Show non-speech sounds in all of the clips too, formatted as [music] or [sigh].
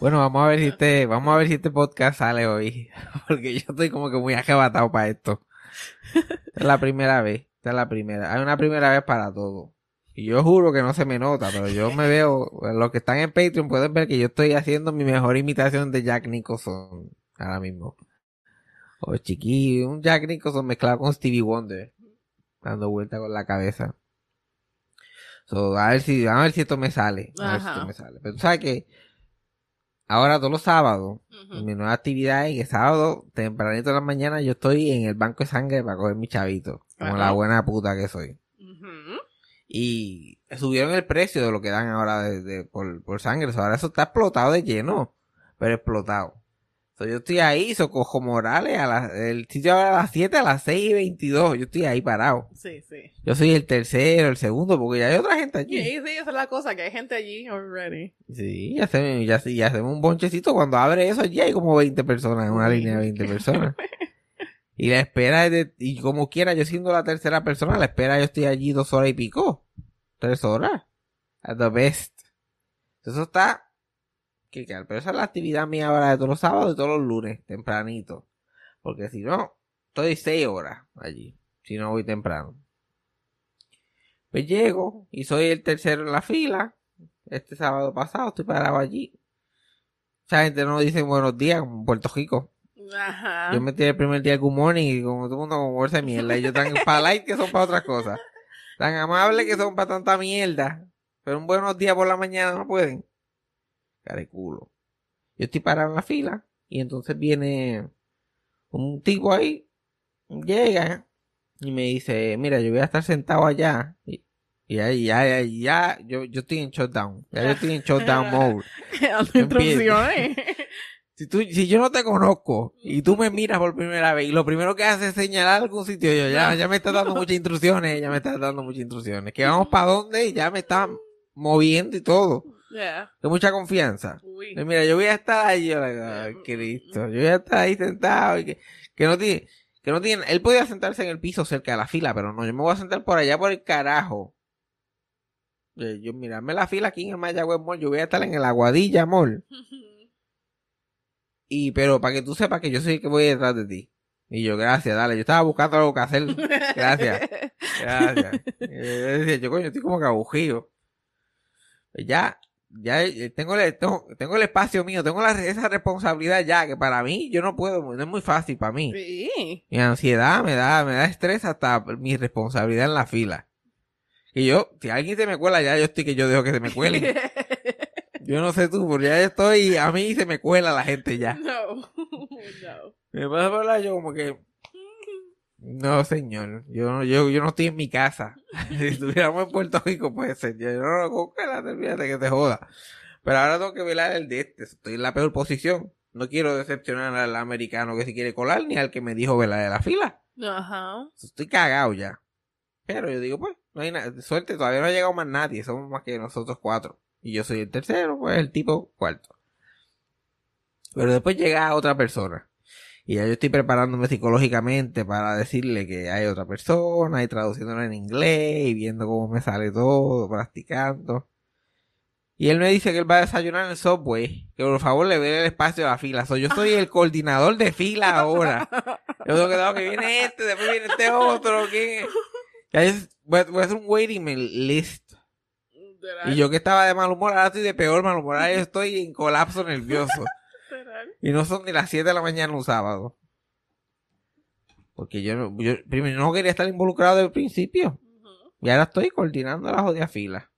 Bueno, vamos a ver si este, vamos a ver si este podcast sale hoy. [laughs] Porque yo estoy como que muy ajebatado para esto. Es la primera vez. Esta es la primera. Hay una primera vez para todo. Y yo juro que no se me nota, pero yo me veo, los que están en Patreon pueden ver que yo estoy haciendo mi mejor imitación de Jack Nicholson ahora mismo. O chiquillo, un Jack Nicholson mezclado con Stevie Wonder, dando vuelta con la cabeza. So, a ver si, a ver si esto me sale. A ver si esto me sale. Pero tú sabes que ahora todos los sábados, Ujú. mi nueva actividad es que sábado, tempranito de la mañana, yo estoy en el banco de sangre para coger mi chavito. Como la buena puta que soy. Y subieron el precio de lo que dan ahora de, de- por, por sangre. Ahora eso está explotado de lleno. Pero explotado. So, yo estoy ahí, Socojo Morales, a la- el sitio a las 7, a las 6 y 22. Yo estoy ahí parado. Sí, sí. Yo soy el tercero, el segundo, porque ya hay otra gente allí. Sí, sí, esa es la cosa, que hay gente allí already. Sí, ya hacemos, ya, ya hacemos un bonchecito. Cuando abre eso, allí hay como 20 personas, en una línea de 20 personas. [laughs] Y la espera es de, y como quiera, yo siendo la tercera persona, la espera yo estoy allí dos horas y pico. Tres horas. At the best. Eso está, que claro, pero esa es la actividad mía ahora de todos los sábados y todos los lunes, tempranito. Porque si no, estoy seis horas allí, si no voy temprano. Pues llego y soy el tercero en la fila. Este sábado pasado estoy parado allí. Esa gente no dice buenos días como en Puerto Rico. Ajá. Yo metí el primer día good morning y como todo el mundo con bolsa de mierda. Y yo tan para light que son para otras cosas. Tan amables que son para tanta mierda. Pero un buenos días por la mañana no pueden. Careculo. Yo estoy parado en la fila. Y entonces viene un tipo ahí. Llega y me dice, mira, yo voy a estar sentado allá. Y, ya, ya, ya, yo, yo estoy en shutdown. Ya yo estoy en shutdown [laughs] mode. Instrucciones. [laughs] Si, tú, si yo no te conozco y tú me miras por primera vez y lo primero que haces es señalar algún sitio, yo ya, ya me estás dando muchas instrucciones, ya me estás dando muchas instrucciones. Que vamos [laughs] para dónde y ya me estás moviendo y todo. Yeah. Con mucha confianza. Uy. Y mira, yo voy a estar ahí, yo, ay, Cristo, yo voy a estar ahí sentado y que, que no tiene, que no tiene, él podía sentarse en el piso cerca de la fila, pero no, yo me voy a sentar por allá por el carajo. Eh, Yo, mirarme la fila aquí en el Mayagüez Mall, yo voy a estar en el Aguadilla Mall. [laughs] Y, pero para que tú sepas que yo soy el que voy detrás de ti. Y yo, gracias, dale. Yo estaba buscando algo que hacer. Gracias. [laughs] Gracias. Yo decía, yo coño, estoy como que. Pues ya, ya eh, tengo el, tengo, tengo el espacio mío, tengo la, esa responsabilidad ya, que para mí yo no puedo, no es muy fácil para mí. Sí. Mi ansiedad me da, me da estrés hasta mi responsabilidad en la fila. Y yo, si alguien se me cuela, ya yo estoy que yo dejo que se me cuelen. [laughs] Yo no sé tú, pero ya estoy, a mí se me cuela la gente ya. No. [laughs] no. Me pasa a hablar yo como que, no señor, yo, no- yo, yo no estoy en mi casa. [laughs] si estuviéramos en Puerto Rico puede ser, yo no, con que la olvídate que te joda. Pero ahora tengo que velar el de este, estoy en la peor posición. No quiero decepcionar al americano que se quiere colar, ni al que me dijo velar de la fila. Ajá. Estoy cagado ya. Pero yo digo, pues, no hay nada, suerte, todavía no ha llegado más nadie, somos más que nosotros cuatro. Y yo soy el tercero, pues el tipo cuarto. Pero después llega otra persona. Y ya yo estoy preparándome psicológicamente para decirle que hay otra persona y traduciéndolo en inglés y viendo cómo me sale todo, practicando. Y él me dice que él va a desayunar en el subway. Que por favor le dé el espacio a la fila. So, yo soy el [laughs] coordinador de fila ahora. Yo tengo que dar que viene este, después viene este otro. que Ya es- voy, a, voy a hacer un waiting list. Y yo que estaba de mal humor, ahora estoy de peor mal humor. Ahora yo estoy en colapso nervioso. Y no son ni las 7 de la mañana un sábado. Porque yo, no- yo primero no quería estar involucrado desde el principio. Y ahora estoy coordinando la jodida fila.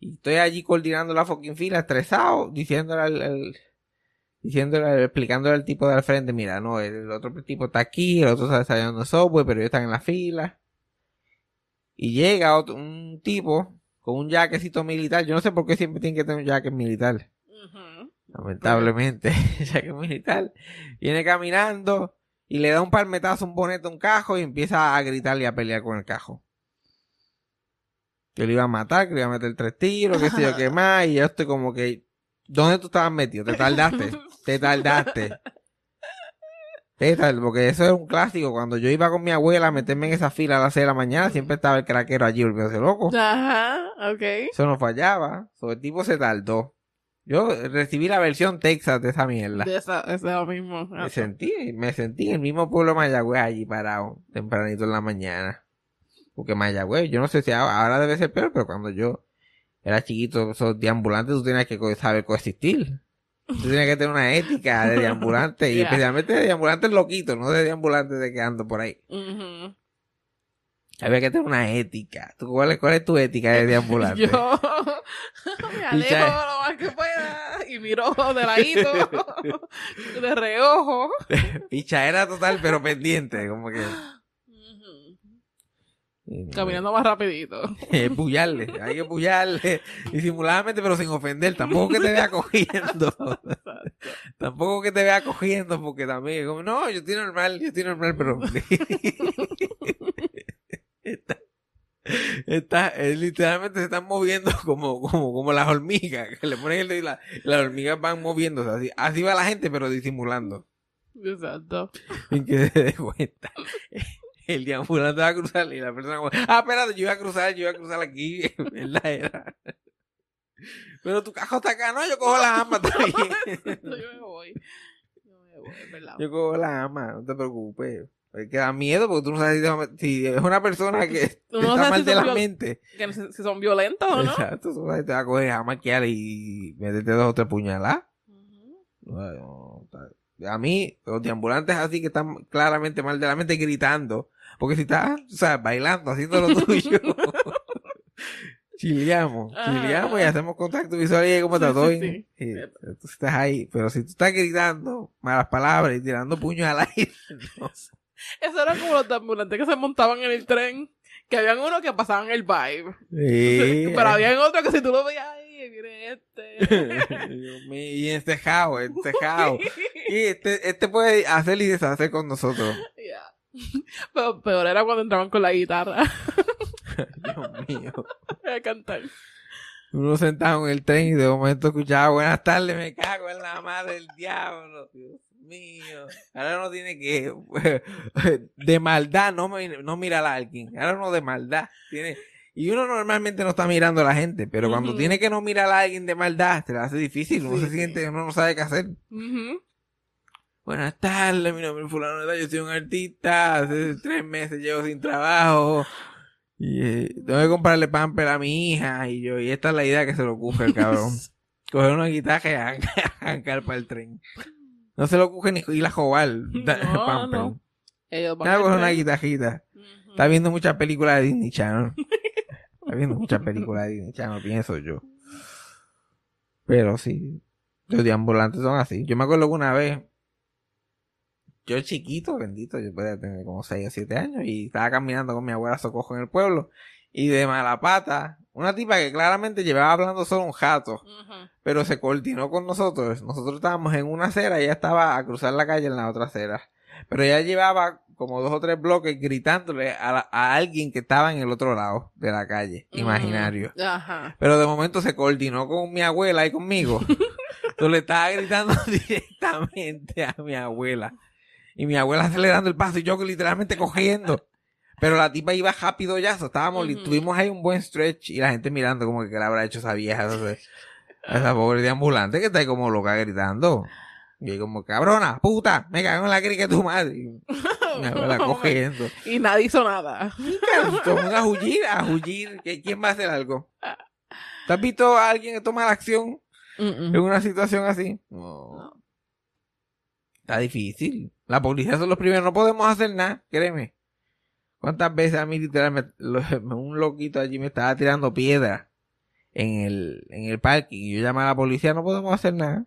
Y estoy allí coordinando la fucking fila, estresado, diciéndole al, al- diciéndole, explicándole al tipo de al frente, mira, no, el, otro tipo está aquí, el otro está desayunando software, pero ellos están en la fila. Y llega otro, un tipo con un jaquecito militar. Yo no sé por qué siempre tienen que tener un jacket militar. Lamentablemente, [laughs] jacket militar. Viene caminando y le da un palmetazo, un bonete a un cajo y empieza a gritar y a pelear con el cajo. Que lo iba a matar, que le iba a meter tres tiros, que sé yo qué [laughs] más, y yo estoy como que, ¿dónde tú estabas metido? Te tardaste, te tardaste. Te tard- porque eso es un clásico. Cuando yo iba con mi abuela a meterme en esa fila a las 6 de la mañana, siempre estaba el craquero allí volviéndose loco. Ajá, ok. Eso no fallaba. So, el tipo se tardó. Yo recibí la versión Texas de esa mierda. De esa, esa es lo mismo. Me sentí, me sentí en el mismo pueblo de Mayagüez allí parado, tempranito en la mañana. Porque Mayagüez, yo no sé si ahora ahora debe ser peor, pero cuando yo era chiquito, esos deambulantes tú tenías que saber coexistir. Tú tenías que tener una ética de deambulante, y [laughs] especialmente de deambulantes loquitos, no de deambulantes de que ando por ahí. Ujú. Había que tener una ética. ¿Tú, cuál, es, ¿Cuál es tu ética de deambulante? [laughs] Yo [laughs] me alejo lo más que pueda y miro de ladito, [laughs] de reojo. Pichadera total, pero pendiente, como que... Caminando más rapidito. Eh, puyarle, hay que puyarle disimuladamente pero sin ofender, tampoco que te vea cogiendo, tampoco que te vea cogiendo porque también como no, yo estoy normal, yo estoy normal pero está, está- eh, literalmente se están moviendo [laughs] como, como, como las hormigas, que le ponen el dedo y la- las hormigas van moviéndose así, así va la gente pero disimulando, Exacto. sin que se dé cuenta. El deambulante va a cruzar y la persona como, ah, espérate, yo iba a cruzar, yo iba a cruzar aquí, [laughs] ¿verdad? Era. Pero tu cajo está acá, no, yo cojo la ama también. [laughs] Yo me voy. Yo me voy, es verdad. Yo cojo la ama, no te preocupes. Es que da miedo porque tú no sabes si, es una persona [laughs] que no está mal si de la viol- mente. Que si son violentos o no. Exacto, tú sabes, te va a coger a maquiar y meterte dos o tres puñaladas. No, está- A mí, los deambulantes así que están claramente mal de la mente gritando. Porque si estás, o sea, bailando, haciendo lo [laughs] tuyo. [laughs] chileamos, chileamos y hacemos contacto visual y como Sí, está todo sí, sí. Y tú estás ahí. Pero si tú estás gritando malas palabras y tirando puños al aire, no. Eso era como los ambulantes que se montaban en el tren. Que habían unos que pasaban el vibe. Sí. Pero habían otros que si tú lo veías ahí, este. [laughs] Dios mío, y encejado, encejado. [laughs] Y este, este puede hacer y deshacer con nosotros. Pero peor era cuando entraban con la guitarra [laughs] Dios mío. a cantar. Uno sentado en el tren y de momento escuchaba buenas tardes, me cago en la madre del diablo. Dios mío. Ahora uno tiene que [laughs] de maldad no, me- no mirar a alguien. Ahora uno de maldad tiene y uno normalmente no está mirando a la gente, pero cuando tiene que no mirar a alguien de maldad, se le hace difícil, uno Sí, se siente, uno no sabe qué hacer. Buenas tardes, mi nombre es fulano de tal, yo soy un artista, hace tres meses llevo sin trabajo. Y eh, tengo que comprarle pamper a mi hija y yo, y esta es la idea que se le ocurre el cabrón. [laughs] Coger una guitarra y [laughs] arrancar para el tren. No se le ocurre ni ir a jugar No, no. Ellos van coger una tren. guitarrita. Ujú. Está viendo muchas películas de Disney Channel. [laughs] Está viendo muchas películas de Disney Channel, pienso yo. Pero sí, los deambulantes son así. Yo me acuerdo que una vez, yo chiquito, bendito, yo podía tener como 6 o 7 años y estaba caminando con mi abuela Socojo en el pueblo y de mala pata, una tipa que claramente llevaba hablando solo un jato, pero se coordinó con nosotros. Nosotros estábamos en una acera y ella estaba a cruzar la calle en la otra acera. Pero ella llevaba como dos o tres bloques gritándole a, la- a alguien que estaba en el otro lado de la calle, imaginario. Pero de momento se coordinó con mi abuela y conmigo. [laughs] Entonces le estaba gritando [laughs] directamente a mi abuela. Y mi abuela acelerando el paso y yo literalmente cogiendo. Pero la tipa iba rápido ya, so, estábamos, Ujú. tuvimos ahí un buen stretch y la gente mirando como que qué le habrá hecho esa vieja, entonces, esa pobre de ambulante que está ahí como loca gritando. Y como, cabrona, puta, me cago en la crica de tu madre. Y mi abuela [laughs] cogiendo. Y nadie hizo nada. Como a huir, a. ¿Qui- ¿Quién va a hacer algo? ¿Te has visto a alguien que toma la acción en una situación así? No. Está difícil. La policía son los primeros. No podemos hacer nada, créeme. ¿Cuántas veces a mí literalmente [laughs] un loquito allí me estaba tirando piedra en el, en el parque y yo llamé a la policía? No podemos hacer nada.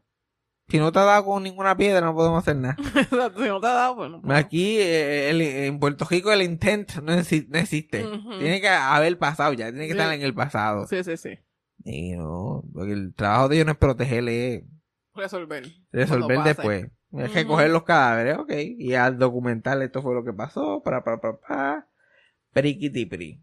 Si no te ha dado con ninguna piedra, no podemos hacer nada. [laughs] Exacto, si no te ha dado, pues no. Aquí eh, el- en Puerto Rico el intent no, exi- no existe. Tiene que haber pasado ya, tiene que Sí. estar en el pasado. Sí, sí, sí. Y no, porque el trabajo de ellos no es protegerle, es Resolver. resolver después. Hay que coger los cadáveres, ok. Y al documental esto fue lo que pasó, para, para, para, para. Periquitipri.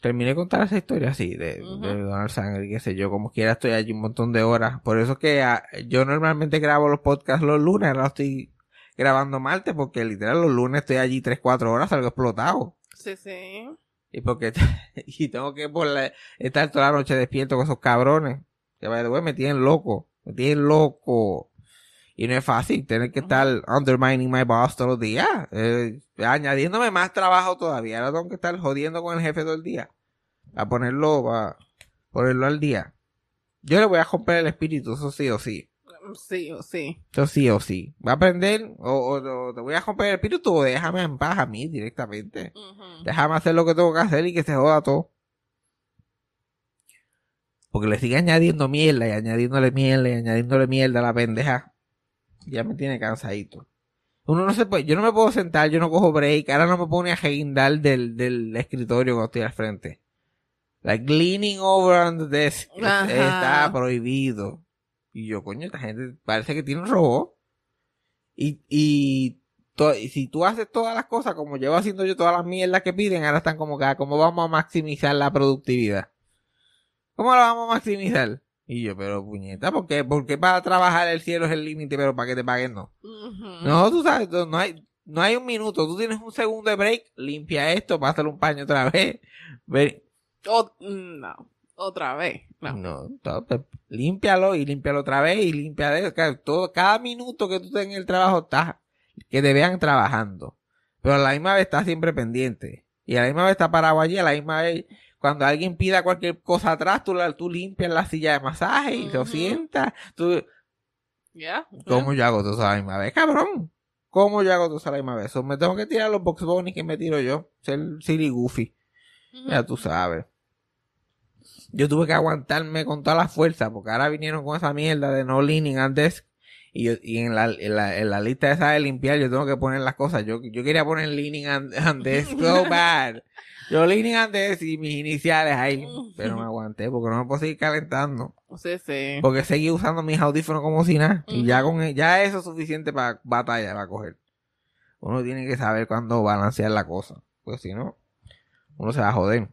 Terminé de contar esa historia así, de, donar sangre qué sé yo, como quiera estoy allí un montón de horas. Por eso es que ah, yo normalmente grabo los podcasts los lunes, ahora estoy grabando martes, porque literal los lunes estoy allí 3, 4 horas, salgo explotado. Sí, sí. Y porque [laughs] y tengo que por la- estar toda la noche despierto con esos cabrones. Que me tienen loco. Me tienen loco. Y no es fácil tener que estar undermining my boss todos los días. eh, añadiéndome más trabajo todavía. Ahora tengo que estar jodiendo con el jefe todo el día. A ponerlo, a ponerlo al día. Yo le voy a romper el espíritu, eso sí o sí. Sí, o sí. Eso sí o sí. Va a aprender, o, o- o te voy a romper el espíritu, o déjame en paz a mí directamente. Déjame hacer lo que tengo que hacer y que se joda todo. Porque le sigue añadiendo mierda y añadiéndole mierda y añadiéndole mierda a la pendeja. Ya me tiene cansadito. Uno no se puede, yo no me puedo sentar, yo no cojo break, ahora no me pone a reguindar del, del escritorio cuando estoy al frente. Like leaning over on the desk Ajá. está prohibido. Y yo, coño, esta gente parece que tiene un robot. Y, y si tú haces todas las cosas como llevo haciendo yo todas las mierdas que piden, ahora están como que, ah, ¿cómo vamos a maximizar la productividad? ¿Cómo la vamos a maximizar? Y yo, pero puñeta, ¿por qué? ¿Por qué para trabajar el cielo es el límite, pero para que te paguen no? No, tú sabes, no hay, no hay un minuto, tú tienes un segundo de break, limpia esto, pásale un paño otra vez. No, otra vez. No. No, todo, pues, límpialo y límpialo otra vez y limpia todo, cada minuto que tú estés en el trabajo estás, que te vean trabajando. Pero a la misma vez estás siempre pendiente. Y a la misma vez está parado allí, a la misma vez, cuando alguien pida cualquier cosa atrás, tú, la, tú limpias la silla de masaje y se Ujú. sienta. Tú, ¿Ya? ¿Cómo yo hago todo eso a la misma vez? Cabrón. ¿Cómo yo hago todo eso a la misma vez? Me tengo que tirar los box bunny que me tiro yo. Ser silly goofy. Ya tú sabes. Yo tuve que aguantarme con toda la fuerza porque ahora vinieron con esa mierda de no leaning and desk. Y, yo, y en, la, en, la, en la lista esa de limpiar yo tengo que poner las cosas. Yo, yo quería poner leaning and, and desk [laughs] so bad. Yo leaning and desk y mis iniciales ahí. Pero me aguanté porque no me puedo seguir calentando. Sí, sí. Porque seguí usando mis audífonos como si nada. Y ya con ya eso es suficiente para batalla, para coger. Uno tiene que saber cuándo balancear la cosa. Pues si no, uno se va a joder.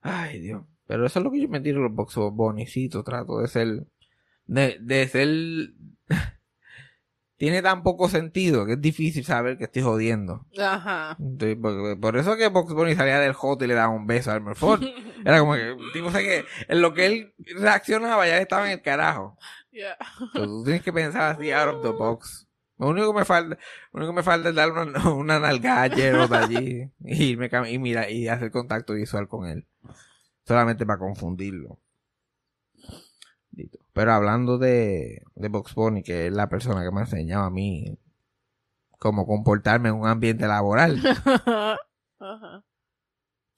Ay, Dios. Pero eso es lo que yo me tiro los box bonicitos. Trato de ser. De, de ser. [laughs] Tiene tan poco sentido que es difícil saber que estoy jodiendo. Ajá. Entonces, por, por eso que Box Bunny salía del hot y le daba un beso a Elmer Ford. [laughs] Era como que, tipo, sé que en lo que él reaccionaba ya estaba en el carajo. Entonces, tú tienes que pensar así out of the box. Lo único que me falta, lo único que me falta es darle una, [laughs] una nalgada Gerald allí y irme y mira, y hacer contacto visual con él. Solamente para confundirlo. Pero hablando de, de Box Bunny, que es la persona que me ha enseñado a mí cómo comportarme en un ambiente laboral. [laughs] Ajá.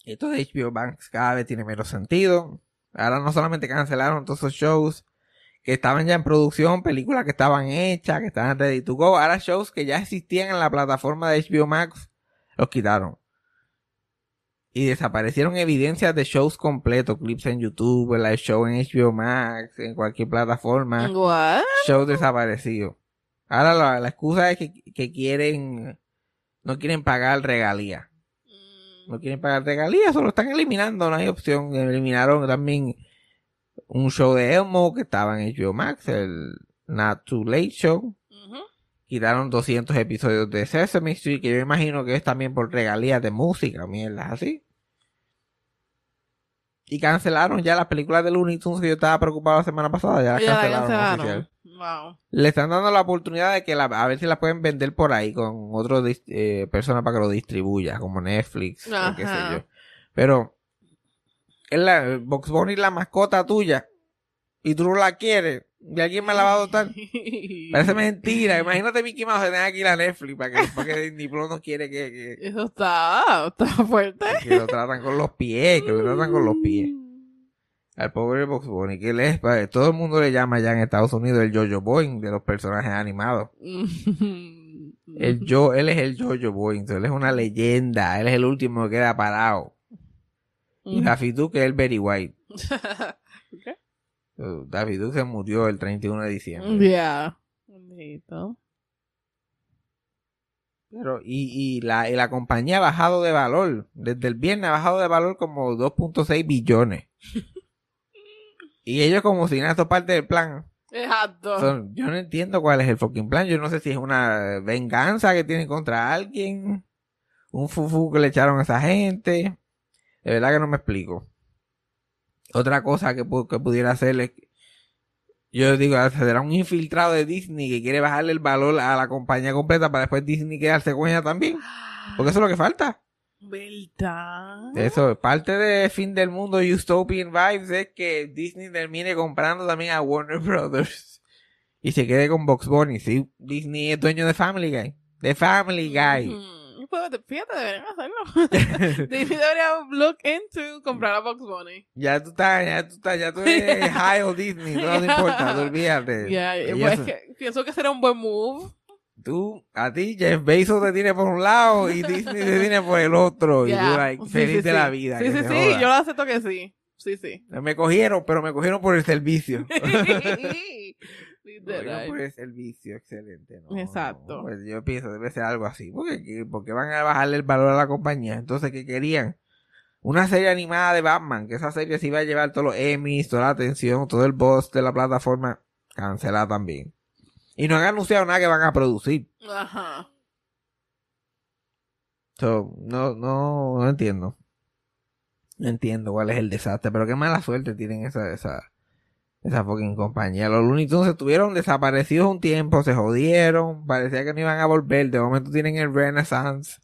Esto de HBO Max cada vez tiene menos sentido. Ahora no solamente cancelaron todos esos shows que estaban ya en producción, películas que estaban hechas, que estaban ready to go. Ahora shows que ya existían en la plataforma de HBO Max, los quitaron. Y desaparecieron evidencias de shows completos, clips en YouTube, live show en HBO Max, en cualquier plataforma. What? Shows desaparecidos. Ahora la, la excusa es que, que quieren, no quieren pagar regalías no quieren pagar regalías, solo están eliminando, no hay opción. Eliminaron también un show de Elmo que estaba en HBO Max, el Not Too Late Show. Quitaron 200 episodios de Sesame Street, que yo imagino que es también por regalías de música, mierdas así. Y cancelaron ya las películas de Looney Tunes que yo estaba preocupado la semana pasada, ya las Ya la cancelaron. cancelaron. Wow. Le están dando la oportunidad de que la, a ver si la pueden vender por ahí con dis- eh, persona para que lo distribuya, como Netflix, o qué sé yo. Pero es la Box Bunny es la mascota tuya y tú no la quieres y alguien me la va a adoptar. [laughs] Parece mentira. Imagínate Mickey Mouse tener aquí la Netflix para que, para que Disney Plus no quiere que, que, Eso está, está fuerte. que lo tratan con los pies, que lo tratan con los pies. Al pobre Box Bunny, que él es, todo el mundo le llama ya en Estados Unidos el Jojo Boing de los personajes animados. El yo, él es el Jojo Boing, él es una leyenda, él es el último que queda parado. Y la Fitu que es el Very White. [laughs] ¿Qué? Daffy Duck se murió el 31 de diciembre. Ya. Bonito. Pero, y, y, la, y la compañía ha bajado de valor. Desde el viernes ha bajado de valor como 2.6 billones. [laughs] y ellos como si nada, esto es parte del plan. Exacto. Son- yo no entiendo cuál es el fucking plan. Yo no sé si es una venganza que tienen contra alguien. Un fufu que le echaron a esa gente. De verdad que no me explico. Otra cosa que, que pudiera hacer es... que- Yo digo, será un infiltrado de Disney que quiere bajarle el valor a la compañía completa para después Disney quedarse con ella también. Porque eso es lo que falta. ¿Verdad? Eso, parte de fin del mundo Utopian Vibes es que Disney termine comprando también a Warner Brothers y se quede con Box Bunny. Sí, Disney es dueño de Family Guy. De Family Guy. Mm, pues, fíjate, deberían hacerlo. [laughs] Disney debería look into comprar a Box Bunny. ya tú estás, ya tú estás, ya tú [laughs] eres high o Disney, no te importa, tú olvídate. [laughs] Ya, pues, eso- que- pienso que será un buen move. Tú, a ti, Jeff Bezos te tiene por un lado y Disney te tiene por el otro. Y tú, like, Sí, feliz sí, de sí. la vida. Sí, sí, sí, joda. yo lo acepto que sí. Sí, sí. Me cogieron, pero me cogieron por el servicio. Bueno, por el servicio, excelente. ¿no? Exacto. Pues yo pienso, debe ser algo así. Porque, porque van a bajarle el valor a la compañía. Entonces, ¿qué querían? Una serie animada de Batman, que esa serie se iba a llevar todos los Emmys, toda la atención, todo el boss de la plataforma, cancelada también. Y no han anunciado nada que van a producir. Ajá. So, no, no, no entiendo. No entiendo cuál es el desastre, pero qué mala suerte tienen esa, esa, esa fucking compañía. Los Looney Tunes estuvieron desaparecidos un tiempo, se jodieron, parecía que no iban a volver, de momento tienen el Renaissance,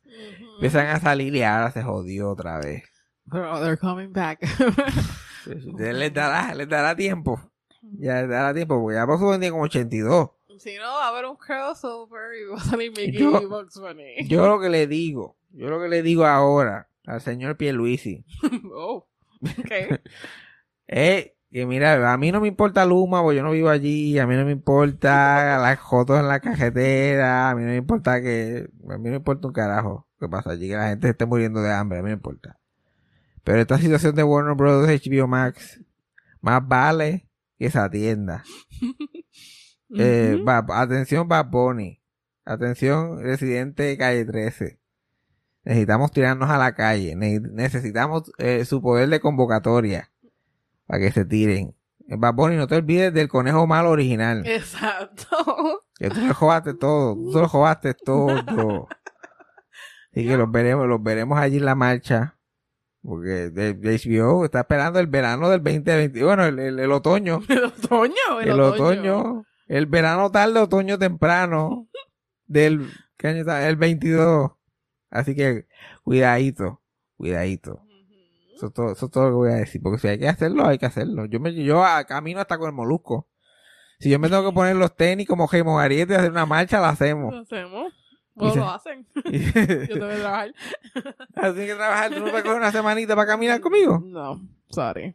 empiezan a salir y ahora se jodió otra vez. Pero they're coming back. [laughs] Les dará, les dará tiempo, ya les dará tiempo, porque ya su tiene como 82. si no, va a haber un crossover y va a salir Mickey Yo- y Bugs Bunny. Yo lo que le digo, yo lo que le digo ahora al señor Pierluisi, [laughs] oh. Ok. [laughs] Eh, que mira, a mí no me importa Luma, porque yo no vivo allí, a mí no me importa las fotos en la cajetera, a mí no me importa que, a mí no me importa un carajo que pasa allí, que la gente esté muriendo de hambre, a mí no me importa. Pero esta situación de Warner Bros. HBO Max, más vale que se atienda. [laughs] Eh, va- atención Bad Bunny, atención residente de calle 13. Necesitamos tirarnos a la calle, Ne- necesitamos eh, su poder de convocatoria para que se tiren. Bad Bunny, no te olvides del conejo malo original, Exacto. que tú le jodaste todo, tú lo jodaste todo. Así que los veremos, los veremos allí en la marcha. Porque de, de HBO está esperando el verano del 2020, bueno, el, el- el otoño. [laughs] El otoño. El, El otoño, el verano tarde, otoño temprano del ¿qué año está? el 22. Así que cuidadito, cuidadito. Eso es todo, eso es todo lo que voy a decir, porque si hay que hacerlo, hay que hacerlo. Yo me yo a- camino hasta con el molusco. Si yo me tengo que poner los tenis como Jaime Ariete y hacer una marcha, la hacemos. Lo hacemos. Se- lo hacen. [laughs] Yo tengo que trabajar. [laughs] Así que trabajar, tú no puedes coger una semanita para caminar conmigo. No, sorry.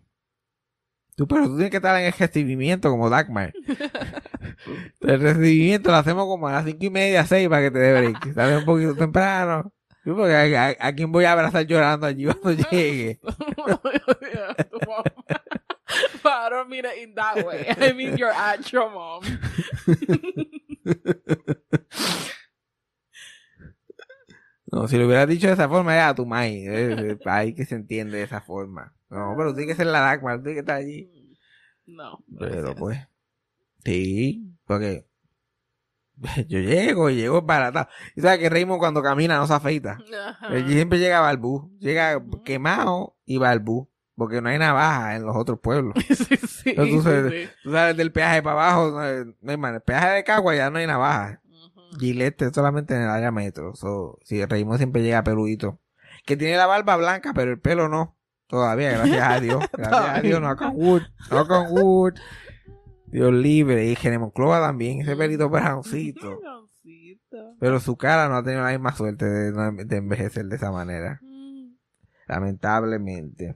Tú, pero tú tienes que estar en el recibimiento como Dagmar. [laughs] el recibimiento lo hacemos como a las cinco y media, seis para que te dé break. Sales un poquito temprano. Sí, porque a, a- a quién voy a abrazar llorando allí cuando [laughs] llegue. I don't mean it in that way. I mean your actual mom. [laughs] No, si lo hubieras dicho de esa forma, era a tu mai. Ahí que se entiende de esa forma. No, pero tiene que ser la Dagmar, tiene que estar allí. No. no Pero es pues, sí, porque [laughs] yo llego y llego baratado. Y sabes que Raymond cuando camina no se afeita. Ajá. Él siempre llega balbú. Llega quemado y balbú. Porque no hay navaja en los otros pueblos. [laughs] Sí, sí, Entonces, tú sí. Tú sabes del peaje para abajo, no hay, no hay manera. El peaje de Cagua ya no hay navaja. Ujú. Gillette es solamente en el área metro. So, sí, Raymond siempre llega peludito. Que tiene la barba blanca, pero el pelo no. Todavía, gracias a Dios. [laughs] Gracias a Dios, no con wood. No con wood. Dios libre. Y Genemonclova también, ese pelito broncito. [laughs] Pero su cara no ha tenido la misma suerte de, de envejecer de esa manera. Mm. Lamentablemente.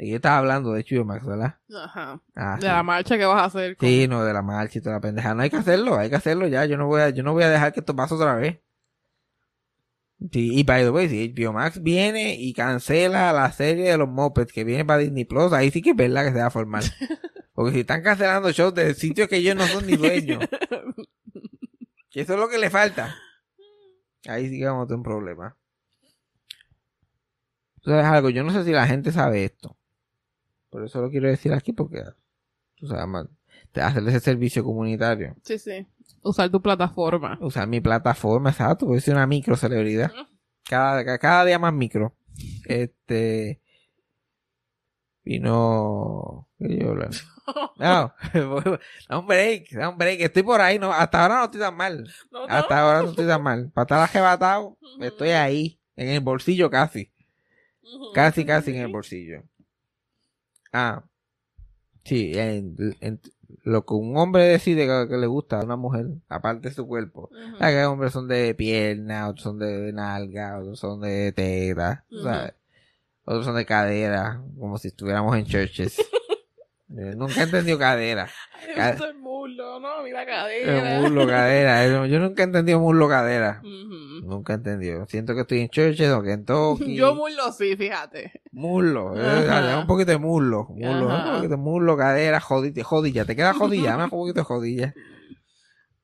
¿De qué estaba hablando de Max, verdad? Ajá. Ah, De sí. la marcha que vas a hacer. con- Sí, no, de la marcha y toda la pendeja. No hay que hacerlo, hay que hacerlo ya. Yo no voy a, yo no voy a dejar que esto pase otra vez. Sí, y by the way, si HBO Max viene y cancela la serie de los Muppets que viene para Disney Plus, ahí sí que es verdad que se va a formar. [laughs] Porque si están cancelando shows de sitios que ellos no son ni dueños, que [laughs] eso es lo que le falta. Ahí sí que vamos a tener un problema. Sabes algo, yo no sé si la gente sabe esto. Por eso lo quiero decir aquí porque, tú sabes, man, te hacer ese servicio comunitario. Sí, sí. Usar tu plataforma. Usar mi plataforma, exacto, porque soy una micro celebridad. Cada, ca- cada día más micro. Este. Vino. ¿Qué yo hablar? [laughs] No, [laughs] da un break, da un break. Estoy por ahí, no, hasta ahora no estoy tan mal. No, no. Hasta ahora no estoy tan mal. Para estar arrebatado, estoy ahí, en el bolsillo casi. Casi, casi en el bolsillo. Ah, sí, en, en- lo que un hombre decide que, que le gusta a una mujer, aparte de su cuerpo. ¿Sabes que hay hombres son de pierna, otros son de nalga, otros son de teta, Ujú. ¿sabes? Otros son de cadera, como si estuviéramos en churches. [laughs] Eh, nunca he entendido cadera. Ay, Ca- eso es muslo, ¿no? Mira cadera. Eh, muslo, cadera. Yo nunca he entendido muslo, cadera. Ujú. Nunca he entendido. Siento que estoy en churches o que en Kentucky. Yo muslo sí, fíjate. Muslo, eh, un poquito de muslo, muslo, un poquito de muslo, cadera, jodilla, jodilla, te queda jodilla, dame un poquito de jodilla.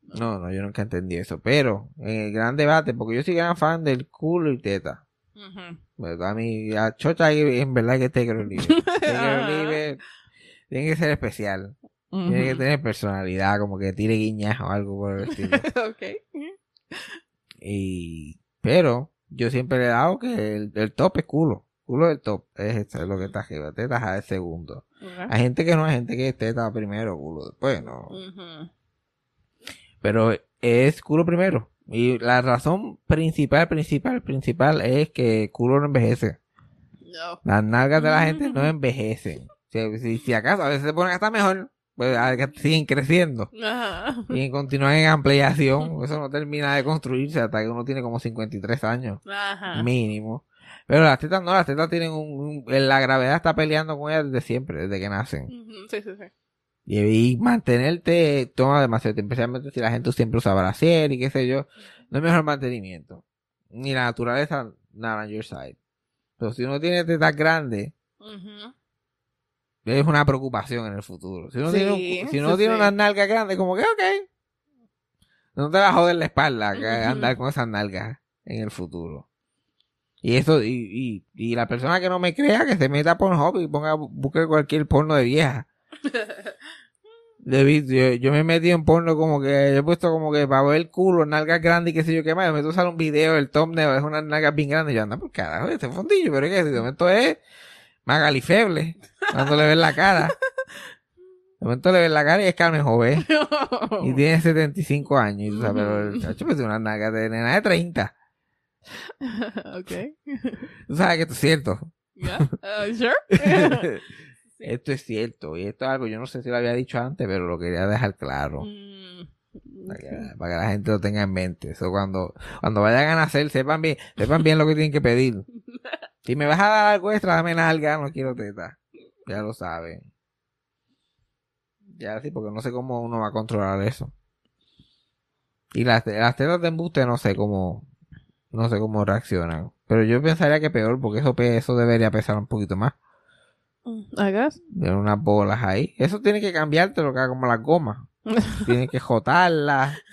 No, no, yo nunca entendí eso, pero en el gran debate, porque yo soy gran fan del culo y teta. Ujú. ¿verdad? A mí, a Chocha en verdad que Take It or Leave It. Take tiene que ser especial, tiene que tener personalidad, como que tire guiñas o algo por el estilo. [laughs] ok. Y, pero yo siempre le he dado que el, el top es culo. Culo del top es, es lo que está arriba. Tetas a el segundo. Ok. Hay gente que no, hay gente que es teta primero, culo después, no. Pero es culo primero. Y la razón principal, principal, principal es que culo no envejece. No. Las nalgas de la gente no [laughs] envejecen. Si, si, si acaso a veces se ponen hasta mejor, pues siguen creciendo. Ajá. Y continúan en ampliación. Eso no termina de construirse hasta que uno tiene como 53 años. Ajá. mínimo. Pero las tetas no, las tetas tienen un, un- la gravedad está peleando con ellas desde siempre, desde que nacen. Sí, sí, sí. Y, y mantenerte toma demasiado tiempo, especialmente si la gente siempre usa brasier y qué sé yo. No es mejor mantenimiento. Ni la naturaleza, nada on your side. Pero si uno tiene tetas grandes, Ujú. Es una preocupación en el futuro. Si uno Sí, tiene, un- si uno sí, tiene sí. unas nalgas grandes, como que ok. No te va a joder la espalda que Ujú. andar con esas nalgas en el futuro. Y eso, y, y, y la persona que no me crea, que se meta por hobby y ponga, busque cualquier porno de vieja. Yo, yo me he metido en porno como que, he puesto como que para ver el culo, nalgas grandes y qué sé yo qué más. Me meto a usar un video, el thumbnail es unas nalgas bien grandes. Y yo, anda por carajo, este fondillo, pero es que de momento es Magalifeble, dándole ver la cara. De momento le ves la cara y es Carmen Joven. [laughs] Y tiene 75 años. Y tú sabes, pero el chacho pues, una nalga de nena de 30. [laughs] ok. Tú sabes que esto es cierto. Yeah. Uh, sure. [laughs] esto es cierto. Y esto es algo, yo no sé si lo había dicho antes, pero lo quería dejar claro. Mm, Para que, para que la gente lo tenga en mente. Eso cuando, cuando vayan a nacer, sepan bien, sepan bien lo que tienen que pedir. Si me vas a dar algo extra, dame nalga, no quiero teta. Ya lo saben. Ya sí, porque no sé cómo uno va a controlar eso. Y las, las tetas de embuste no sé cómo, no sé cómo reaccionan. Pero yo pensaría que peor, porque eso, eso debería pesar un poquito más. Guess. De unas bolas ahí. Eso tiene que cambiarte lo que haga como las gomas. Tienes que jotarlas. [laughs]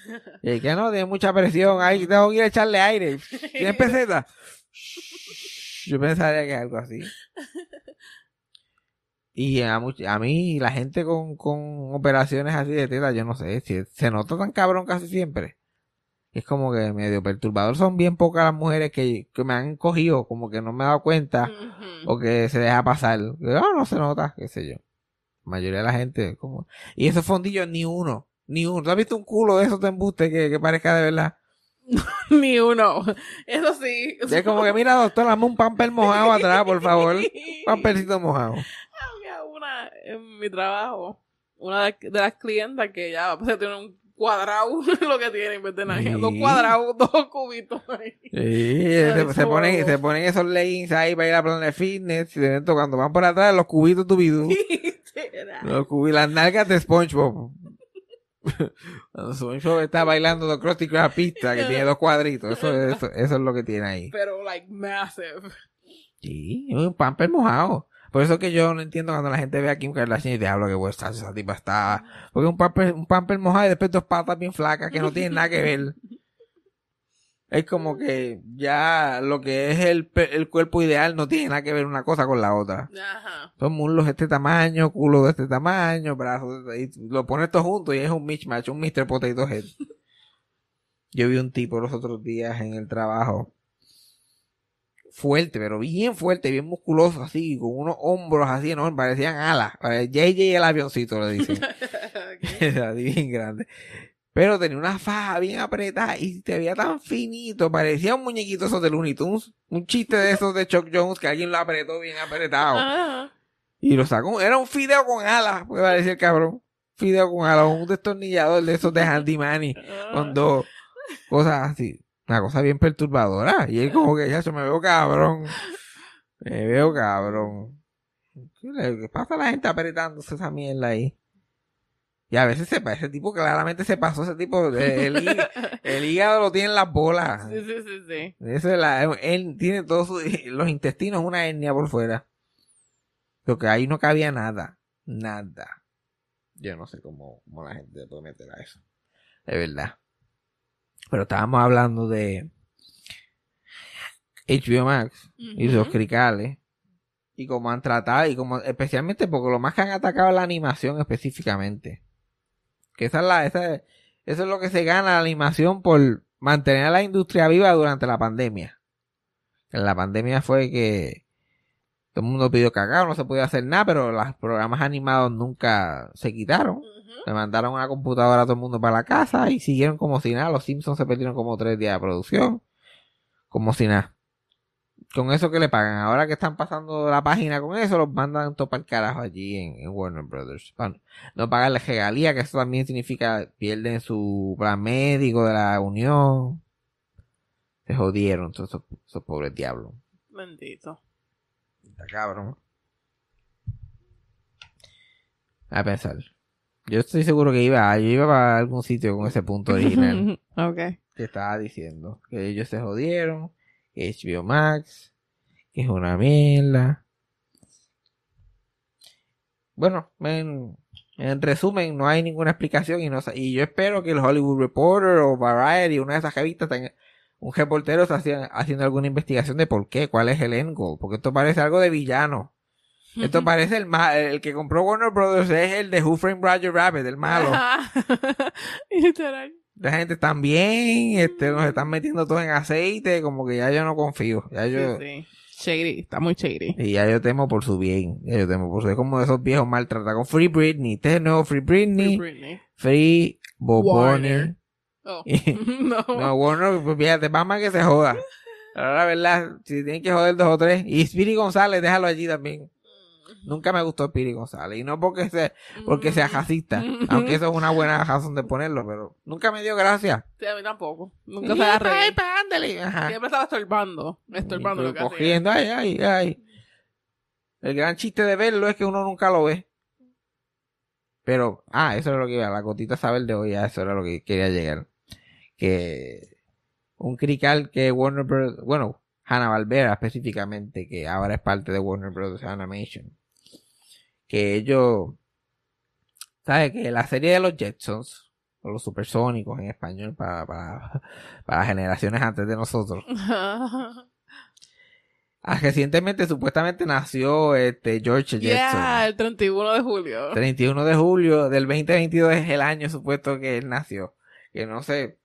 Y que no, tiene mucha presión. Ahí tengo que ir a echarle aire. ¿Tienes peseta? [laughs] Yo pensaría que es algo así. Y a, a mí, la gente con, con operaciones así de teta, yo no sé, si se nota tan cabrón casi siempre. Es como que medio perturbador. Son bien pocas las mujeres que, que me han cogido, como que no me he dado cuenta, o que se deja pasar. Que, Ah, no se nota, qué sé yo. La mayoría de la gente, como... Y esos fondillos, ni uno. Ni uno. ¿Tú has visto un culo de esos de embuste que, que parezca de verdad? [laughs] Ni uno. Eso sí. Es como que, mira, doctor, dame un pamper mojado atrás, por favor. Pampercito mojado. Había una en mi trabajo, una de, de las clientas que ya se tiene un cuadrado, [laughs] lo que tiene en vez de nada. Sí. Dos cuadrados, [laughs] dos cubitos ahí. Sí, se, se ponen, se ponen esos leggings ahí para ir a Planet Fitness. Y de cuando van por atrás, los cubitos tubidú. Literal. Los cubi- las nalgas de SpongeBob. Cuando SpongeBob está bailando los Krusty Krab pista, que tiene dos cuadritos. Eso, eso, eso es lo que tiene ahí. Pero, like, massive. Sí, un pamper mojado. Por eso que yo no entiendo cuando la gente ve a Kim Kardashian y diablo que está esa tipa está. Porque un pamper, un pamper mojado y después dos patas bien flacas que no tienen nada que ver. Es como que ya lo que es el, el cuerpo ideal no tiene nada que ver una cosa con la otra. Ajá. Son muslos de este tamaño, culo de este tamaño, brazos de este, y lo pones todo junto y es un mismatch, un Mr. Potato Head. [laughs] Yo vi un tipo los otros días en el trabajo. Fuerte, pero bien fuerte, bien musculoso, así, con unos hombros así enormes, parecían alas. JJ el avioncito, le dicen. [laughs] [laughs] Así bien grande. Pero tenía una faja bien apretada y te veía tan finito, parecía un muñequito esos de Looney Tunes. Un chiste de esos de Chuck Jones que alguien lo apretó bien apretado. Ajá. Y lo sacó. Era un fideo con alas, puede parecer el cabrón. Fideo con alas, un destornillador de esos de Handy Manny. Con dos cosas así. Una cosa bien perturbadora. Y él como que ya se me veo cabrón. Me veo cabrón. ¿Qué le pasa a la gente apretándose esa mierda ahí? Y a veces se ese tipo claramente se pasó ese tipo. eh, El, hí- el hígado lo tiene en las bolas. Sí, sí, sí, sí. Eso es la, él tiene todos sus- [laughs] los intestinos una hernia por fuera. Porque ahí no cabía nada. Nada. Yo no sé cómo, cómo la gente puede meter a eso. De verdad. Pero estábamos hablando de HBO Max y los Ujú. cricales. Y cómo han tratado, y como, especialmente porque lo más que han atacado es la animación específicamente. Que esa es la, esa, eso es lo que se gana la animación por mantener a la industria viva durante la pandemia. En la pandemia fue que todo el mundo pidió cagado, no se podía hacer nada, pero los programas animados nunca se quitaron. Le mandaron una computadora a todo el mundo para la casa y siguieron como si nada. Los Simpsons se perdieron como tres días de producción. Como si nada. Con eso que le pagan. Ahora que están pasando la página con eso, los mandan topar el carajo allí en, en Warner Brothers. Para no pagarle regalía, que eso también significa pierden su plan médico de la unión. Se jodieron todos esos, esos pobres diablos. Bendito. Está cabrón. A pensar. Yo estoy seguro que iba, yo iba para algún sitio con ese punto original [laughs] ok. que estaba diciendo. Que ellos se jodieron, HBO Max, que es una mierda. Bueno, en, en resumen, no hay ninguna explicación y no sa- y yo espero que el Hollywood Reporter o Variety, una de esas revistas, tenga un reportero está haciendo, haciendo alguna investigación de por qué, cuál es el end goal, porque esto parece algo de villano. Esto parece el ma- el que compró Warner Brothers es el de Who Framed Roger Rabbit, el malo. [laughs] Literal. La gente también, este, nos están metiendo todo en aceite, como que ya yo no confío. Ya yo, Sí. Está muy shady. y ya yo temo por su bien. Ya yo temo por su bien. Como de esos viejos maltratados. Free Britney. Este es el nuevo Free Britney. Britney. Free Boboni. Warner. Oh. [laughs] [laughs] no. No, Warner, pues fíjate, mamá que se joda. Ahora la verdad, si tienen que joder dos o tres. Y Spiri González, déjalo allí también. Nunca me gustó Spiri González. Y no porque sea, porque sea racista. [laughs] Aunque eso es una buena razón de ponerlo, pero nunca me dio gracia. Sí, a mí tampoco. Nunca se va a Ay, reír. ándale. Ajá. Siempre estaba estorbando. Estorbando lo que hacía. cogiendo, ay, ay, ay. El gran chiste de verlo es que uno nunca lo ve. Pero, ah, eso era lo que iba, la gotita saber de hoy, ah, eso era lo que quería llegar. Que un crical que Warner Bros., bueno, Hanna Barbera específicamente, que ahora es parte de Warner Bros. Animation. Que ellos, ¿sabes? Que la serie de los Jetsons, o los supersónicos en español, para, para, [laughs] para generaciones antes de nosotros. [laughs] Ah, recientemente supuestamente nació este George Jetson. yeah, el 31 de julio. 31 de julio del 2022 es el año supuesto que él nació. Que no sé,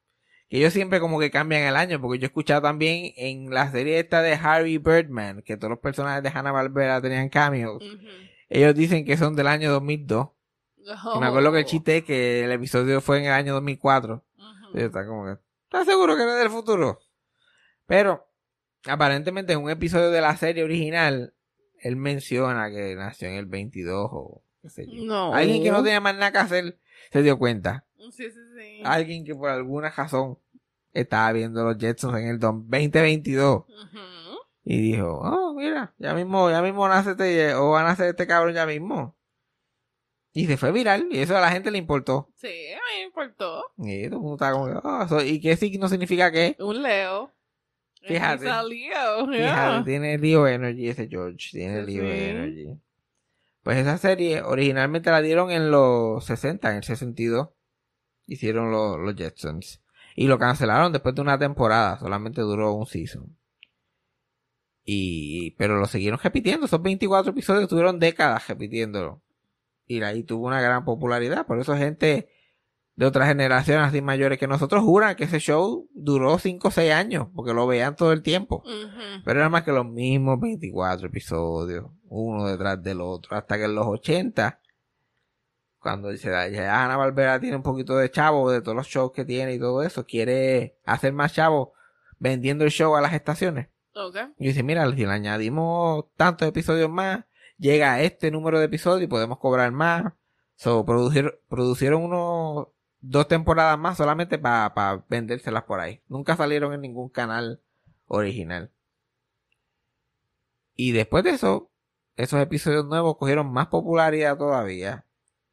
que ellos siempre como que cambian el año, porque yo he escuchado también en la serie esta de Harry Birdman, que todos los personajes de Hanna-Barbera tenían cameos, ellos dicen que son del año 2002. Y me acuerdo que el Oh. chiste es que el episodio fue en el año 2004. Ujú. Y está como que, ¿estás seguro que no es del futuro? Pero, aparentemente en un episodio de la serie original, él menciona que nació en el 22 o qué sé yo. No. Alguien que no tenía más nada que hacer se dio cuenta. [laughs] Sí, sí, sí. Alguien que por alguna razón estaba viendo los Jetsons en el 2022 Ujú. y dijo, oh, mira, ya mismo, ya mismo nace este, o va a nacer este cabrón ya mismo. Y se fue viral y eso a la gente le importó. Sí, a mí me importó. Y todo el mundo estaba como, "Oh, eso- ¿y qué signo significa qué? Un Leo. Fíjate. Leo, Fíjate, yeah. tiene Leo Energy ese George, tiene Sí, Leo sí. Energy. Pues esa serie originalmente la dieron en los 60, en el 62. Hicieron los, los Jetsons. Y lo cancelaron después de una temporada, solamente duró un season. Y, pero lo siguieron repitiendo, esos 24 episodios tuvieron décadas repitiéndolo. Y ahí tuvo una gran popularidad, por eso gente de otra generación así mayores que nosotros juran que ese show duró 5 o 6 años, porque lo veían todo el tiempo. Pero era más que los mismos 24 episodios, uno detrás del otro, hasta que en los 80, cuando dice, ya Ana Barbera tiene un poquito de chavo de todos los shows que tiene y todo eso, quiere hacer más chavo vendiendo el show a las estaciones. Ok. Y dice, mira, si le añadimos tantos episodios más, llega a este número de episodios y podemos cobrar más. So, producir, producieron unos dos temporadas más solamente para vendérselas por ahí. Nunca salieron en ningún canal original. Y después de eso, esos episodios nuevos cogieron más popularidad todavía.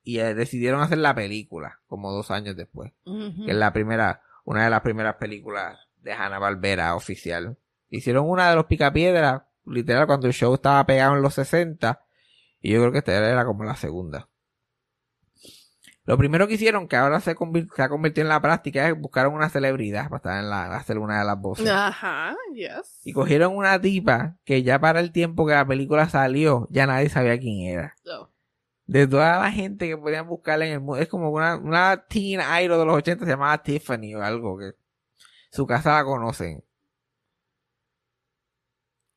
Y eh, decidieron hacer la película, como dos años después que es la primera, una de las primeras películas de Hanna Barbera oficial. Hicieron una de los Picapiedras, literal, cuando el show estaba pegado en los 60, y yo creo que esta era como la segunda. Lo primero que hicieron, que ahora se, ha convertido en la práctica, es buscar una celebridad para estar en la, hacer una de las voces. Ajá, yes. Y cogieron una tipa que ya para el tiempo que la película salió, ya nadie sabía quién era. Oh. De toda la gente que podían buscarla en el mundo, es como una, una teen idol de los 80 se llamaba Tiffany o algo que su casa la conocen.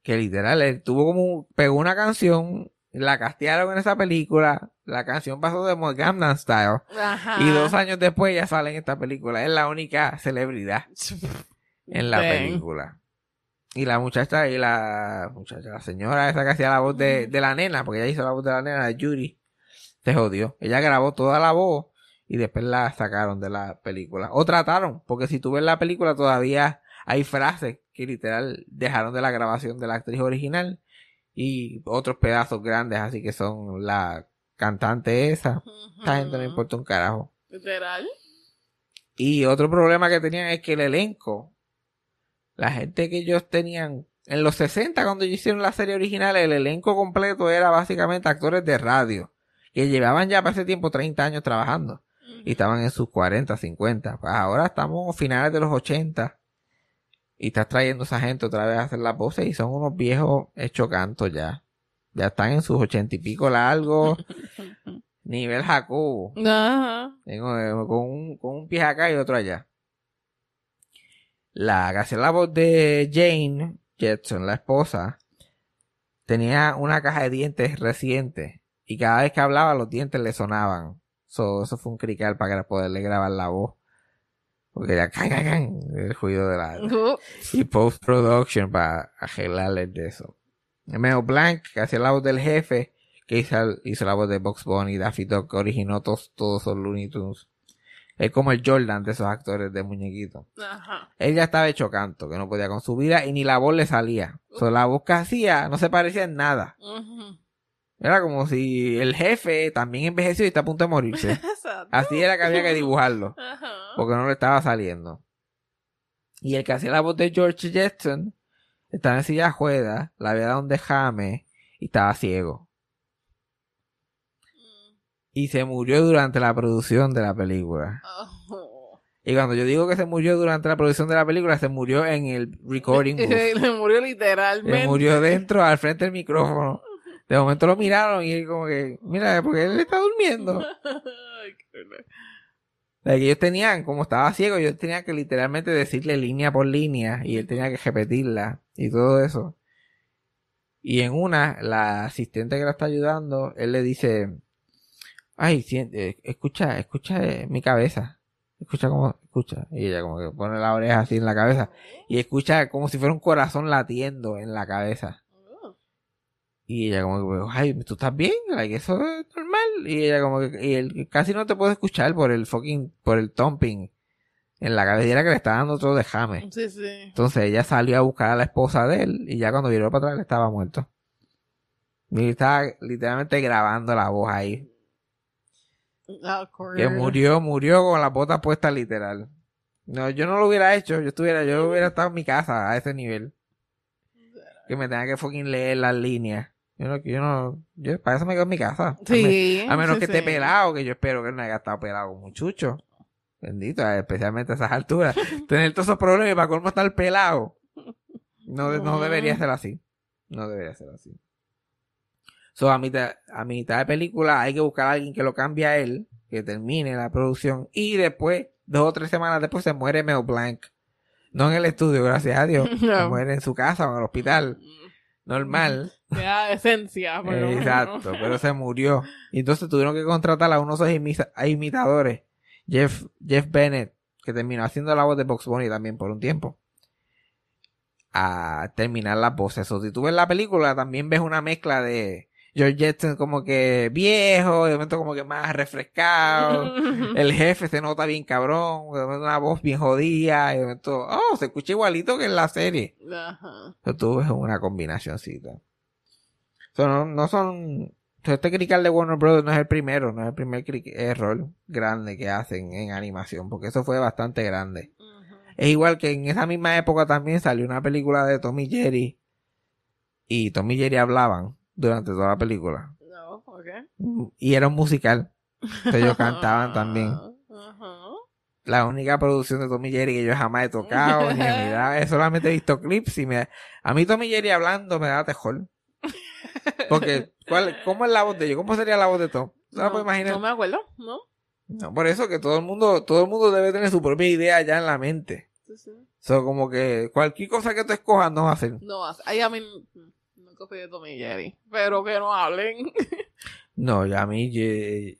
Que literal, él tuvo como, pegó una canción, la castearon en esa película, la canción pasó de Gangnam Style, Ajá. y dos años después ya sale en esta película. Es la única celebridad en la Dang. película. Y la muchacha, y la muchacha, la señora esa que hacía la voz de, de la nena, porque ella hizo la voz de la nena, de Yuri, se jodió. Ella grabó toda la voz y después la sacaron de la película. O trataron, porque si tú ves la película todavía hay frases que literal dejaron de la grabación de la actriz original y otros pedazos grandes, así que son la cantante esa. Esta gente no importa un carajo. Literal. Y otro problema que tenían es que el elenco, la gente que ellos tenían en los 60 cuando ellos hicieron la serie original, el elenco completo era básicamente actores de radio, que llevaban ya para ese tiempo 30 años trabajando y estaban en sus 40, 50. Pues ahora estamos a finales de los 80 y estás trayendo a esa gente otra vez a hacer las voces y son unos viejos hechos canto ya. Ya están en sus 80 y pico largos, [laughs] nivel Jacobo. Ajá. Tengo con un, con un pie acá y otro allá. La que hacía la voz de Jane Jetson, la esposa, tenía una caja de dientes reciente y cada vez que hablaba los dientes le sonaban. So, eso fue un crical para poderle grabar la voz. Porque era can, can, can, el ruido de la... Uh, Y post-production para arreglarles de eso. Mel Blanc, que hacía la voz del jefe, que hizo, hizo la voz de Box Bunny, Daffy Duck, que originó todos, todos esos Looney Tunes. Es como el Jordan de esos actores de muñequito. Ajá. Él ya estaba hecho canto, que no podía con su vida y ni la voz le salía. So, la voz que hacía no se parecía en nada. Ujú. Era como si el jefe también envejeció y está a punto de morirse. [laughs] Exacto. Así era que había que dibujarlo Ajá. porque no le estaba saliendo. Y el que hacía la voz de George Jetson estaba en silla de ruedas, la había dado un dejame y estaba ciego. Y se murió durante la producción de la película. Oh. Y cuando yo digo que se murió durante la producción de la película, se murió en el recording [laughs] booth. Le murió literalmente. Se murió dentro, al frente del micrófono. De momento lo miraron y él como que, mira, porque él está durmiendo. [laughs] Like, ellos tenían, como estaba ciego, ellos tenían que literalmente decirle línea por línea y él tenía que repetirla y todo eso. Y en una, la asistente que la está ayudando, él le dice, ay, siente, escucha, escucha eh, mi cabeza. Escucha como, escucha. Y ella como que pone la oreja así en la cabeza. Y escucha como si fuera un corazón latiendo en la cabeza. Y ella como que, ay, ¿tú estás bien? Like, eso es normal. Y ella como que, y él casi no te puede escuchar por el fucking, por el thumping en la cabellera que le está dando otro dejame. Sí, sí. Entonces ella salió a buscar a la esposa de él y ya cuando viró para atrás él estaba muerto. Y estaba literalmente grabando la voz ahí. Awkward. Que murió, murió con la bota puesta literal. No, yo no lo hubiera hecho, yo estuviera, yo hubiera estado en mi casa a ese nivel. Que me tenga que fucking leer las líneas. Yo no, yo no, yo para eso me quedo en mi casa. A me- Sí. A menos sí, que esté sí. pelado, que yo espero que no haya estado pelado como un chucho. Bendito, especialmente a esas alturas. [laughs] Tener todos esos problemas para colmo estar pelado. No, no No. debería ser así. No debería ser así. So, a mitad, a mitad de película hay que buscar a alguien que lo cambie a él, que termine la producción, y después, dos o tres semanas después, se muere Mel Blanc. No en el estudio, gracias a Dios. [laughs] Se muere en su casa o en el hospital. [laughs] Normal. [laughs] Me da esencia. por lo menos. Exacto, pero se murió. Y entonces tuvieron que contratar a unos imisa- a imitadores. Jeff, Jeff Bennett, que terminó haciendo la voz de Box Bunny también por un tiempo. A terminar las voces. O si tú ves la película, también ves una mezcla de George Jetson como que viejo, de momento como que más refrescado. [laughs] El jefe se nota bien cabrón, de momento una voz bien jodida, y de momento, oh, se escucha igualito que en la serie. Ajá. So, tú ves una combinacioncita. So, no, no son. so, este crical de Warner Brothers no es el primero, no es el primer error grande que hacen en animación, porque eso fue bastante grande. Es igual que en esa misma época también salió una película de Tommy y Jerry. Y Tommy y Jerry hablaban durante toda la película. No, ok. Y era un musical. So, ellos cantaban también. [laughs] Ajá. La única producción de Tommy Jerry que yo jamás he tocado, ni [laughs] he mirado, he solamente visto clips y me, a mí Tommy Jerry hablando me da tejol. Porque, ¿cuál, ¿cómo es la voz de ellos? ¿Cómo sería la voz de Tom? ¿No puedo imaginar? No me acuerdo, ¿no? No, por eso que todo el mundo, todo el mundo debe tener su propia idea ya en la mente. Sí, sí. So, como que cualquier cosa que tú escojas no va a ser. No, ahí a mí nunca fui de Tommy Jerry. Pero que no hablen. No, ya a mí, yo,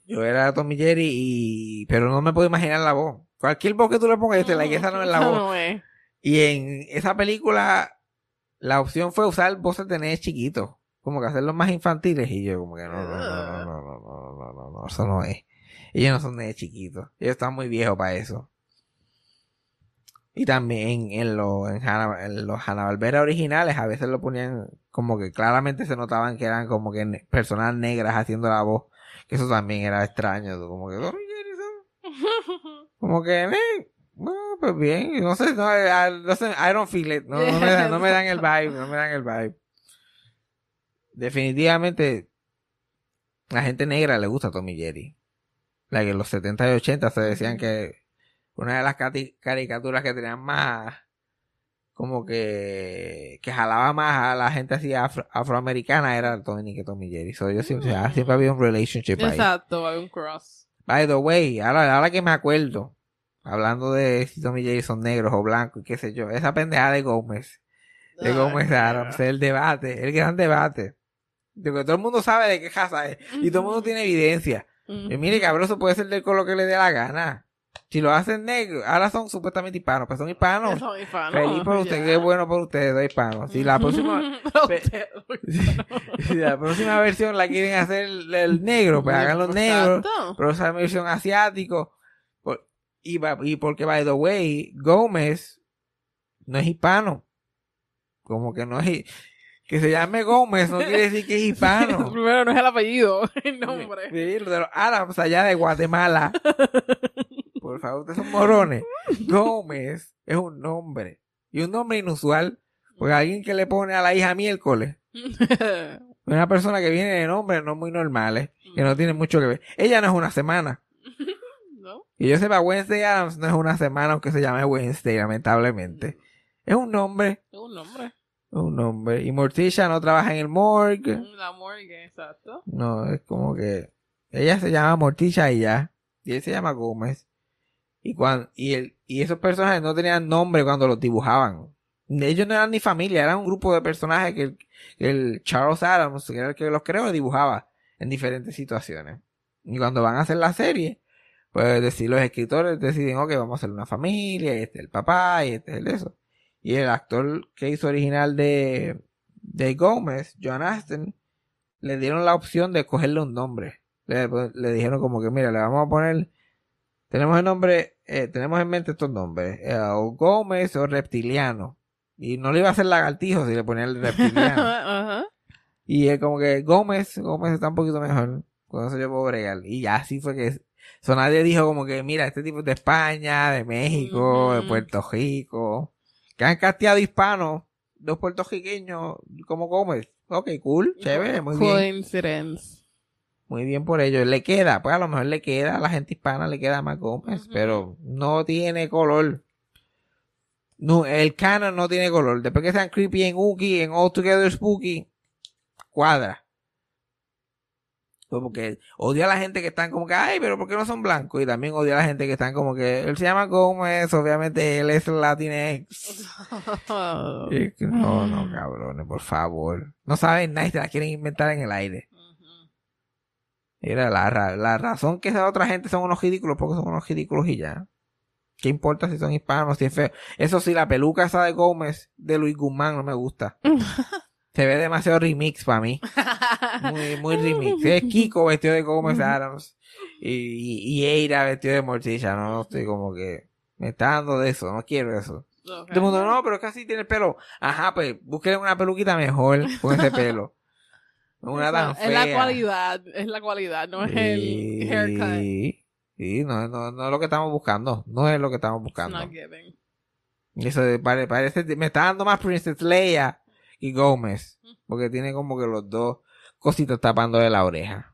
yo era Tommy Jerry y, pero no me puedo imaginar la voz. Cualquier voz que tú le pongas, yo te la que esa no es la voz. no es. Y en esa película, la opción fue usar voces de nenes chiquitos. Como que hacerlos más infantiles. Y yo como que no, no, no, no, no, no, no, no, no, no, eso no es. Ellos no son nenes chiquitos. Ellos están muy viejos para eso. Y también en, los en, Hanna- en los Hanna Barbera originales a veces lo ponían como que claramente se notaban que eran como que ne- personas negras haciendo la voz. Que eso también era extraño. Como que "Tommy Jerry son como que, eh, bueno, pues bien, no sé, no, I, no sé, I don't feel it, no, no, me dan, no me dan el vibe, no me dan el vibe. Definitivamente, la gente negra le gusta Tommy Jerry. La que en los 70 y 80 se decían que una de las caricaturas que tenían más, como que, que jalaba más a la gente así afro- afroamericana era Tony que Tommy Jerry. So, yo siempre, siempre había un relationship ahí. Exacto, hay un cross. By the way, ahora, ahora que me acuerdo, hablando de si Tommy Jerry son negros o blancos y qué sé yo, esa pendejada de Gómez, de Ay, Gómez Adams, el debate, el gran debate. De que todo el mundo sabe de qué casa es y todo el mundo tiene evidencia. Y mire, cabrón, eso puede ser del color que le dé la gana. Si lo hacen negro, ahora son supuestamente hispanos, pues son hispanos. Eso es hispano, Feliz por usted, ya. qué bueno por ustedes, soy hispano. Si la próxima, [laughs] Pero [laughs] si la próxima versión la quieren hacer el, el negro, pues hagan los negros. Pero esa versión asiático. Por- y, va- y porque, by the way, Gómez no es hispano. Como que no es. Que se llame Gómez no quiere decir que es hispano. [laughs] Primero no es el apellido, el nombre. Sí, de los árabes allá de Guatemala. Por favor, ustedes son morones. Gómez es un nombre. Y un nombre inusual. Porque alguien que le pone a la hija miércoles. Una persona que viene de nombres no muy normales. Que no tiene mucho que ver. Ella no es una semana. [laughs] ¿No? Y yo sepa, Wednesday Adams no es una semana aunque se llame Wednesday, lamentablemente. Es un nombre, Es un nombre. es un nombre. Y Morticia no trabaja en el morgue. La morgue, exacto. No, es como que ella se llama Morticia y ya. Y él se llama Gómez. Y, cuando, y, el, y esos personajes no tenían nombre cuando los dibujaban. Ellos no eran ni familia, eran un grupo de personajes que el, Charles Adams, que era el que los creó, dibujaba en diferentes situaciones. Y cuando van a hacer la serie, pues decir, los escritores deciden, ok, vamos a hacer una familia, y este es el papá, y este es el eso. Y el actor que hizo original de, de Gómez, John Aston, le dieron la opción de cogerle un nombre. Le, le dijeron como que, mira, le vamos a poner, tenemos el nombre, eh, tenemos en mente estos nombres, eh, o Gómez o Reptiliano. Y no le iba a hacer lagartijo si le ponía el reptiliano. [laughs] Y él como que, Gómez, Gómez está un poquito mejor. Con eso yo puedo bregar. Y ya así fue que, so nadie dijo como que, mira, este tipo es de España, de México, de. Puerto Rico. Que han casteado hispanos, dos puertorriqueños como Gómez. Ok, cool, chévere, muy bien. Coincidence. Muy bien por ello. Le queda, pues a lo mejor le queda a la gente hispana, le queda más Gómez, pero no tiene color. No, el canon no tiene color. Después que sean creepy en Uki, en All Together Spooky, cuadra. Pues porque odia a la gente que están como que, ay, pero ¿por qué no son blancos? Y también odia a la gente que están como que, él se llama Gómez, obviamente él [laughs] es que, no, no, cabrones, por favor. No saben nada se la quieren inventar en el aire. Mira, la, ra- la razón que esa otra gente son unos ridículos, porque son unos ridículos y ya. ¿Qué importa si son hispanos, si es feo? Eso sí, la peluca esa de Gómez, de Luis Guzmán, no me gusta. [laughs] Se ve demasiado remix para mí. Muy, muy remix. Es Kiko vestido de Gómez Adams. Y, y, y Eira vestido de Morticia, ¿no? Estoy como que... Me está dando de eso, no quiero eso. Todo el mundo, no, pero es que así tiene el pelo. Ajá, pues búsquele una peluquita mejor con ese pelo. No Una tan es la cualidad, es la cualidad, no es el haircut. Sí, no, no, no es lo que estamos buscando. No es lo que estamos buscando. Not giving. Eso de- pare- parece, me está dando más Princess Leia y Gómez. Porque tiene como que los dos cositas tapándole la oreja.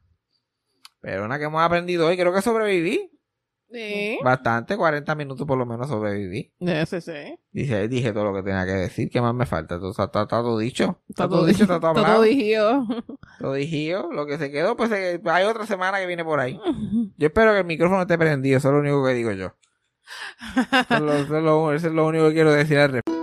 Pero una que hemos aprendido hoy, creo que sobreviví. Sí. Bastante, 40 minutos por lo menos sobreviví. Sí, sí. Dije, dije todo lo que tenía que decir. ¿Qué más me falta? Todo, está, todo dicho. Está todo dicho, está todo [laughs] hablado. todo digido. Todo dijido. Lo que se quedó, pues eh, hay otra semana que viene por ahí. [laughs] Yo espero que el micrófono esté prendido. Eso es lo único que digo yo. Eso es lo, eso es lo- eso es lo único que quiero decir al respecto.